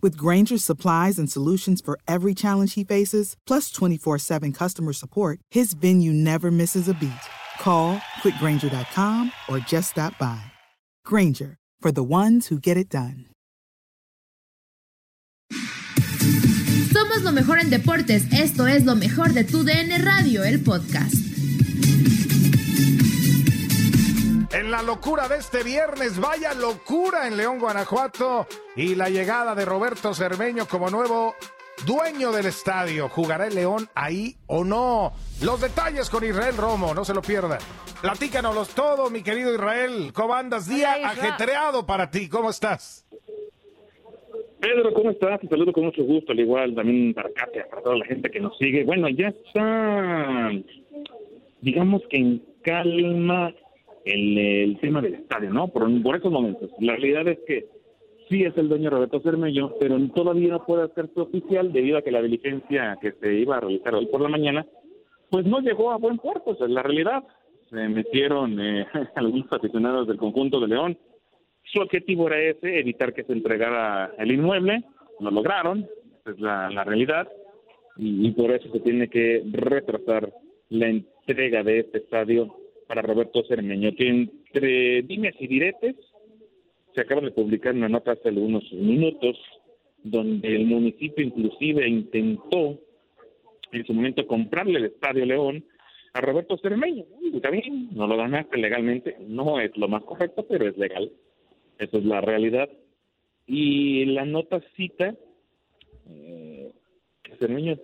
With Granger's supplies and solutions for every challenge he faces, plus 24 7 customer support, his venue never misses a beat. Call quickgranger.com or just stop by. Granger, for the ones who get it done. Somos lo mejor en deportes. Esto es lo mejor de tu DN Radio, el podcast. En la locura de este viernes, vaya locura en León, Guanajuato, y la llegada de Roberto Cermeño como nuevo dueño del estadio. ¿Jugará el León ahí o no? Los detalles con Israel Romo, no se lo pierdan. Platícanos todo, mi querido Israel. ¿Cómo andas? Día Hola, ajetreado para ti. ¿Cómo estás? Pedro, ¿cómo estás? Te saludo con mucho gusto, al igual también para Katia, para toda la gente que nos sigue. Bueno, ya está, digamos que en calma el, el tema del estadio, ¿no? Por, esos momentos. La realidad es que sí es el dueño Roberto Cermello, pero todavía no puede hacerse oficial debido a que la diligencia que se iba a realizar hoy por la mañana, pues no llegó a buen puerto, esa es la realidad. Se metieron eh, algunos aficionados del conjunto de León su objetivo era ese, evitar que se entregara el inmueble, lo lograron, esa es la, realidad, y por eso se tiene que retrasar la entrega de este estadio para Roberto Cermeño, que entre dimes y diretes se acaba de publicar una nota hace algunos minutos donde el municipio inclusive intentó en su momento comprarle el Estadio León a Roberto Cermeño. Está bien, no lo ganaste legalmente, no es lo más correcto, pero es legal. Esa es la realidad. Y la nota cita eh, que Cermeño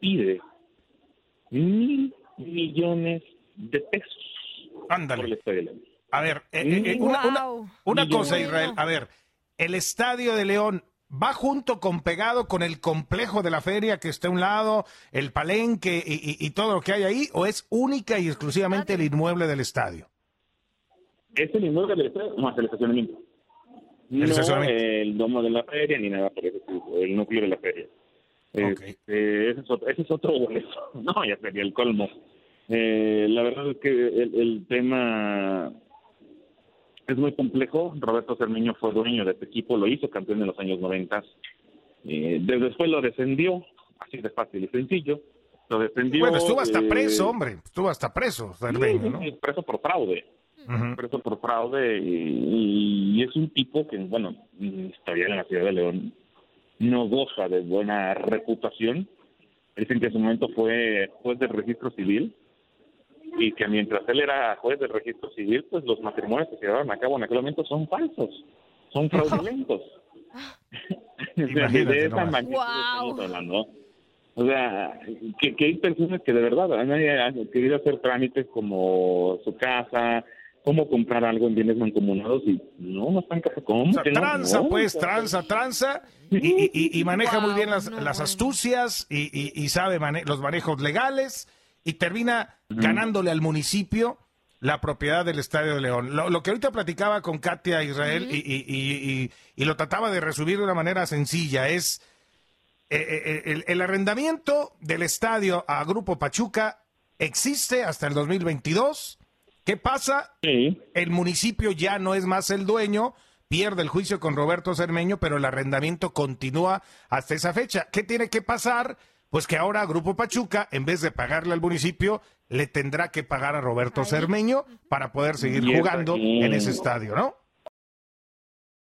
pide mil millones de pesos por el Ándale. León. A ver, eh, eh, eh, una, Wow. cosa, Israel. A ver, el estadio de León va junto con pegado con el complejo de la feria que está a un lado, el palenque y, y- y todo lo que hay ahí, o es única y exclusivamente el inmueble del estadio. Es el inmueble del estadio, es el estacionamiento. No estacionamiento. el domo de la feria ni nada por eso, el núcleo de la feria. Ok. Este, ese, es otro, ese es otro boleto. No, ya sería el colmo. Eh, la verdad es que el, el tema es muy complejo. Roberto Cermeño fue dueño de este equipo, lo hizo campeón en los años 90. Eh, de- después lo descendió, así de fácil y sencillo. Lo descendió. Bueno, estuvo hasta eh, preso, hombre. Estuvo hasta preso, Cermeño, ¿no? sí, preso por fraude preso por fraude y, y es un tipo que, bueno, todavía en la ciudad de León no goza de buena reputación. Dicen que en su momento fue juez del registro civil y que mientras él era juez del registro civil, pues los matrimonios que se llevaron a cabo en aquel momento son falsos, son fraudulentos. De esa magnitud Wow. estamos hablando. O sea, que, que hay personas que de verdad han, querido hacer trámites como su casa, cómo comprar algo en bienes mancomunados y no, no están. ¿Cómo? O sea, tranza, No, pues, tranza, tranza, y, y- y- y maneja muy bien las, no, las astucias y, y- y sabe mane- los manejos legales y termina ganándole al municipio la propiedad del Estadio de León. Lo, lo que ahorita platicaba con Katia Israel y, y- y- y- y lo trataba de resumir de una manera sencilla es eh, eh, el, el arrendamiento del estadio a Grupo Pachuca existe hasta el 2022. ¿Qué pasa? Sí, el municipio ya no es más el dueño, pierde el juicio con Roberto Cermeño, pero el arrendamiento continúa hasta esa fecha. ¿Qué tiene que pasar? Pues que ahora Grupo Pachuca, en vez de pagarle al municipio, le tendrá que pagar a Roberto Cermeño para poder seguir jugando en ese estadio, ¿no?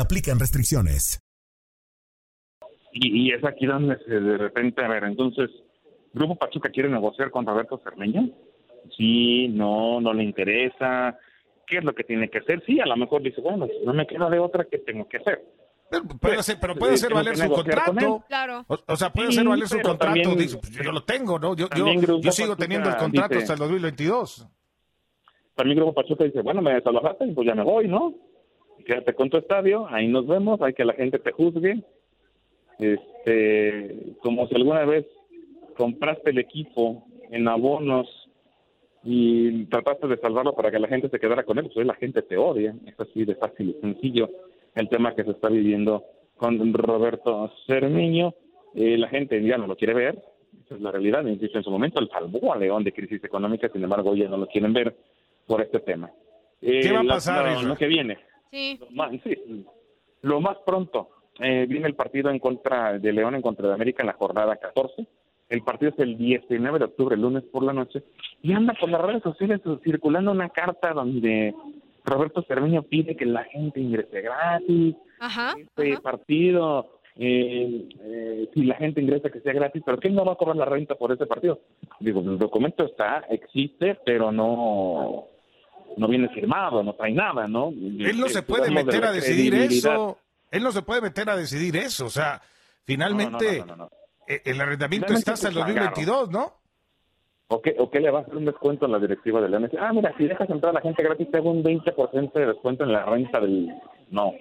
aplican restricciones. Y, y es aquí donde se, de repente, a ver, entonces, ¿Grupo Pachuca quiere negociar con Roberto Cermeño? Sí, no, no le interesa. ¿Qué es lo que tiene que hacer? Sí, a lo mejor dice, bueno, no me queda de otra que tengo que hacer. Pero puede hacer, pero puede hacer valer su contrato. Claro. O, o sea, puede Sí, hacer valer su pero contrato. también- dice, pues, yo lo tengo, ¿no? Yo, yo, yo sigo Pachuca teniendo el contrato dice- hasta el 2022. También Grupo Pachuca dice, bueno, me desalojaste, pues ya me voy, ¿no? Quédate con tu estadio, ahí nos vemos, hay que la gente te juzgue. Este, como si alguna vez compraste el equipo en abonos y trataste de salvarlo para que la gente se quedara con él, pues hoy la gente te odia. Es así de fácil y sencillo el tema que se está viviendo con Roberto Cermeño. Eh, la gente ya no lo quiere ver, esa es la realidad. Insisto, en su momento él salvó a León de crisis económica, sin embargo, ya no lo quieren ver por este tema. Eh, ¿Qué va a la- pasar, Israel? lo que viene? Sí. Lo más, sí, lo más pronto eh, viene el partido en contra de León en contra de América en la jornada 14. El partido es el 19 de octubre, el lunes por la noche. Y anda por las redes sociales circulando una carta donde Roberto Cermeño pide que la gente ingrese gratis. Ajá. Este ajá. partido, eh, eh, si la gente ingresa que sea gratis, pero ¿quién no va a cobrar la renta por ese partido? Digo, el documento está, existe, pero no no viene firmado, no trae nada, ¿no? Él no Eh, se puede de meter a decidir eso. Él no se puede meter a decidir eso. O sea, finalmente No, no, no, no, no. eh, el arrendamiento Finalmente está hasta el es un 2022, ¿no? ¿O qué, ¿O qué le va a hacer un descuento en la directiva de León? Ah, mira, si dejas entrar a la gente gratis, te hago un 20% de descuento en la renta del... No,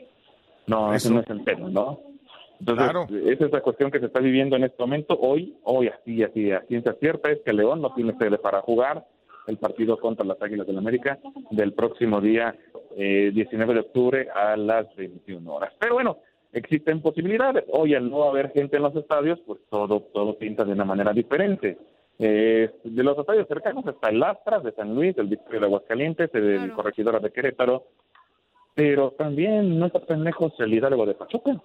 no, eso Eso. no es el tema, ¿no? Entonces, Claro. esa es la cuestión que se está viviendo en este momento. Hoy, hoy así, así, a ciencia cierta, es que León no tiene sede para jugar el partido contra las Águilas del América del próximo día eh, 19 de octubre a las 21 horas. Pero bueno, existen posibilidades. Hoy al no haber gente en los estadios, pues todo, todo pinta de una manera diferente. Eh, de los estadios cercanos está el Astras de San Luis, el Victoria de Aguascalientes, el Claro. Corregidora de Querétaro, pero también no está tan lejos el Hidalgo de Pachuca,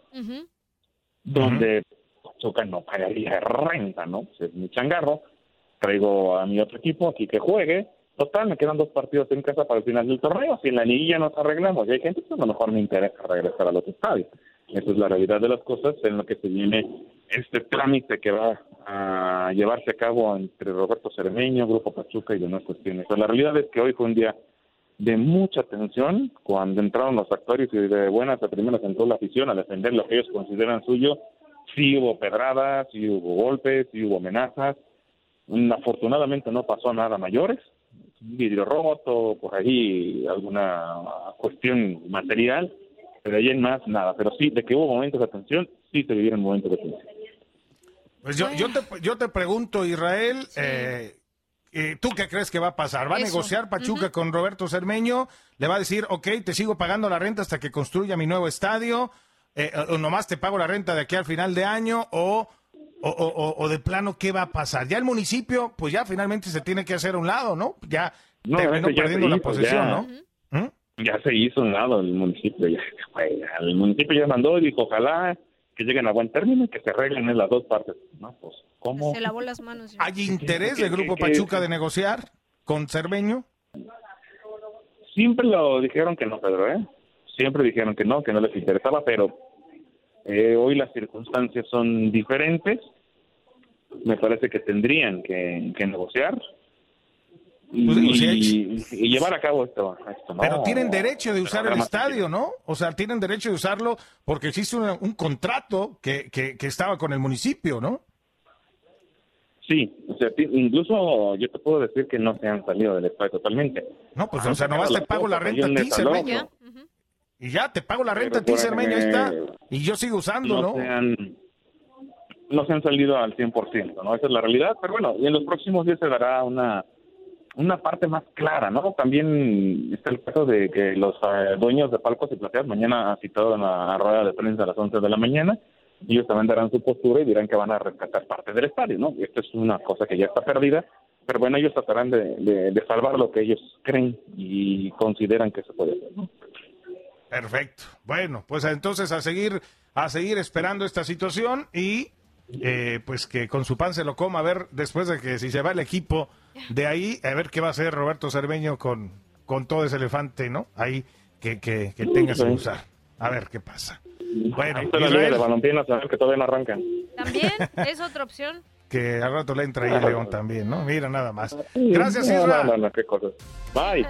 donde Pachuca no pagaría renta, ¿no? Es mi changarro. Traigo a mi otro equipo aquí que juegue. Total, me quedan dos partidos en casa para el final del torneo. Si en la liguilla nos arreglamos y hay gente, pues a lo mejor me interesa regresar a los estadios. Esa es la realidad de las cosas en lo que se viene este trámite que va a llevarse a cabo entre Roberto Cermeño, Grupo Pachuca y demás cuestiones. Pero la realidad es que hoy fue un día de mucha tensión cuando entraron los actores y de buenas a primeras entró la afición a defender lo que ellos consideran suyo. Sí hubo pedradas, sí hubo golpes, sí hubo amenazas. Afortunadamente no pasó nada mayores. Un vidrio roto, por ahí alguna cuestión material, pero ahí en más nada. Pero sí, de que hubo momentos de tensión, sí se vivieron momentos de tensión. Pues yo, yo, te, yo te pregunto, Israel, eh, eh, ¿tú qué crees que va a pasar? ¿Va a negociar Pachuca con Roberto Cermeño? ¿Le va a decir, ok, te sigo pagando la renta hasta que construya mi nuevo estadio? Eh, o nomás te pago la renta de aquí al final de año? ¿O, o, o- o- o de plano qué va a pasar? Ya el municipio, pues ya finalmente se tiene que hacer a un lado, ¿no? Ya No, terminó ya perdiendo la posesión, ya. ¿no? ¿Mm? ya se hizo un lado el municipio. Ya, el municipio ya mandó y dijo, ojalá que lleguen a buen término y que se arreglen en las dos partes. No, pues, ¿cómo? Se lavó las manos. ya. ¿Hay interés del Grupo qué- Pachuca de negociar con Cermeño? Siempre lo dijeron que no, Pedro, ¿eh? Siempre dijeron que no, que no les interesaba, pero eh, hoy las circunstancias son diferentes. Me parece que tendrían que, que negociar y, Pues y- y llevar a cabo esto. esto, ¿no? Pero tienen derecho de usar el estadio, ¿no? O sea, tienen derecho de usarlo porque existe una- un contrato que, que, que estaba con el municipio, ¿no? Sí, o sea, incluso yo te puedo decir que no se han salido del estadio totalmente. No, pues, o sea, nomás te pago la renta a ti, Cermeño. Y ya, te pago la renta a ti, por Cermeño, ahí está. Y yo sigo usando, no ¿no? se han no se han salido al 100%, ¿no? Esa es la realidad, pero bueno, y en los próximos días se dará una una parte más clara, ¿no? También está el caso de que los eh, dueños de palcos y plateas mañana han citado en la rueda de prensa a las 11 de la mañana, y ellos también darán su postura y dirán que van a rescatar parte del estadio, ¿no? Esto es una cosa que ya está perdida, pero bueno, ellos tratarán de, de, salvar lo que ellos creen y consideran que se puede hacer, ¿no? Perfecto. Bueno, pues entonces a seguir, a seguir esperando esta situación y eh, pues que con su pan se lo coma, a ver después de que si se va el equipo de ahí, a ver qué va a hacer Roberto Cerveño con, con todo ese elefante, ¿no? Ahí que, que, que tenga que usar. A ver qué pasa. Bueno, Israel, de que todavía no arrancan. También es otra opción. Que al rato le entra ahí León también, ¿no? Mira, nada más. Gracias, Israel. No, no, qué cosas. Bye.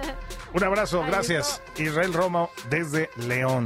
Un abrazo, gracias. Israel Romo desde León.